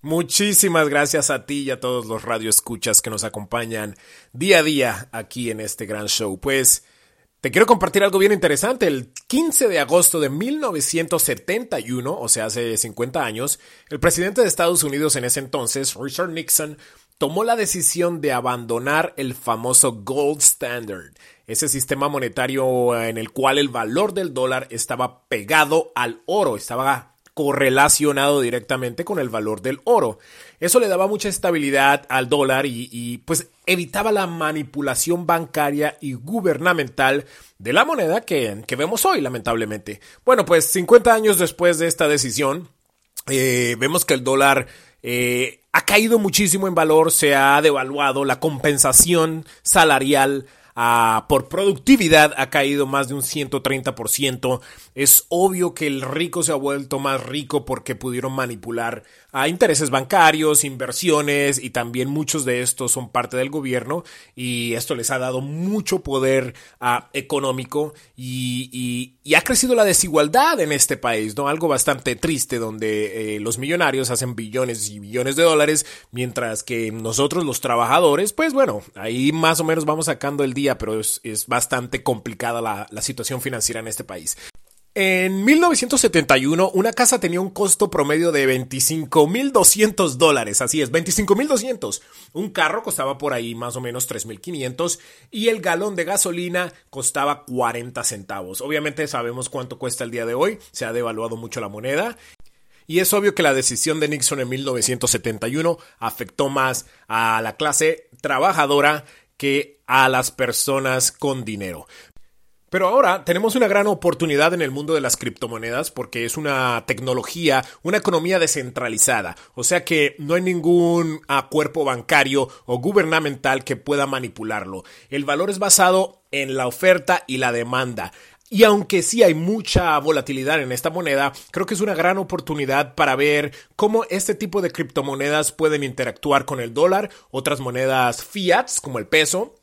Muchísimas gracias a ti y a todos los radioescuchas que nos acompañan día a día aquí en este gran show. Pues te quiero compartir algo bien interesante. El 15 de agosto de 1971, o sea, hace 50 años, el presidente de Estados Unidos en ese entonces, Richard Nixon, tomó la decisión de abandonar el famoso Gold Standard, ese sistema monetario en el cual el valor del dólar estaba pegado al oro, estaba correlacionado directamente con el valor del oro. Eso le daba mucha estabilidad al dólar y, pues evitaba la manipulación bancaria y gubernamental de la moneda que, vemos hoy, lamentablemente. Bueno, pues 50 años después de esta decisión, eh, vemos que el dólar eh, ha caído muchísimo en valor, se ha devaluado, la compensación salarial por productividad ha caído más de un 130%. Es obvio que el rico se ha vuelto más rico porque pudieron manipular a intereses bancarios, inversiones y también muchos de estos son parte del gobierno y esto les ha dado mucho poder ah, económico y, ha crecido la desigualdad en este país, ¿no? Algo bastante triste donde eh, los millonarios hacen billones y billones de dólares mientras que nosotros los trabajadores, pues bueno, ahí más o menos vamos sacando el día, pero es, bastante complicada la, la situación financiera en este país. En 1971, una casa tenía un costo promedio de 25.200 dólares, así es, 25.200. Un carro costaba por ahí más o menos 3.500 y el galón de gasolina costaba 40 centavos. Obviamente sabemos cuánto cuesta el día de hoy, se ha devaluado mucho la moneda y es obvio que la decisión de Nixon en 1971 afectó más a la clase trabajadora que a las personas con dinero. Pero ahora tenemos una gran oportunidad en el mundo de las criptomonedas porque es una tecnología, una economía descentralizada. O sea que no hay ningún cuerpo bancario o gubernamental que pueda manipularlo. El valor es basado en la oferta y la demanda. Y aunque sí hay mucha volatilidad en esta moneda, creo que es una gran oportunidad para ver cómo este tipo de criptomonedas pueden interactuar con el dólar, otras monedas fiats como el peso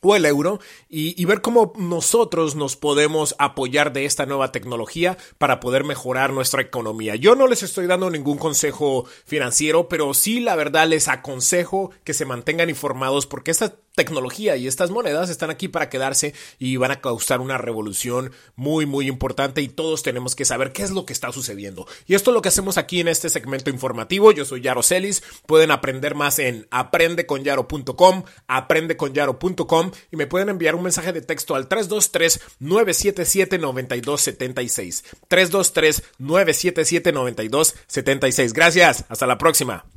o el euro y, ver cómo nosotros nos podemos apoyar de esta nueva tecnología para poder mejorar nuestra economía. Yo no les estoy dando ningún consejo financiero, pero sí la verdad les aconsejo que se mantengan informados porque esta tecnología y estas monedas están aquí para quedarse y van a causar una revolución muy muy importante y todos tenemos que saber qué es lo que está sucediendo. Y esto es lo que hacemos aquí en este segmento informativo. Yo soy Yaro Celis. Pueden aprender más en aprendeconyaro.com, aprendeconyaro.com y me pueden enviar un mensaje de texto al 323 977 9276. 323 977 9276. Gracias. Hasta la próxima.